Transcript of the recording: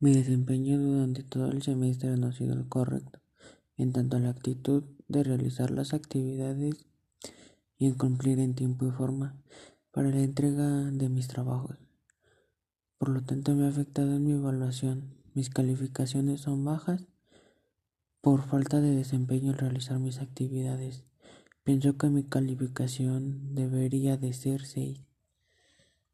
Mi desempeño durante todo el semestre no ha sido el correcto, en tanto a la actitud de realizar las actividades y en cumplir en tiempo y forma para la entrega de mis trabajos. Por lo tanto, me ha afectado en mi evaluación. Mis calificaciones son bajas por falta de desempeño al realizar mis actividades. Pienso que mi calificación debería de ser 6.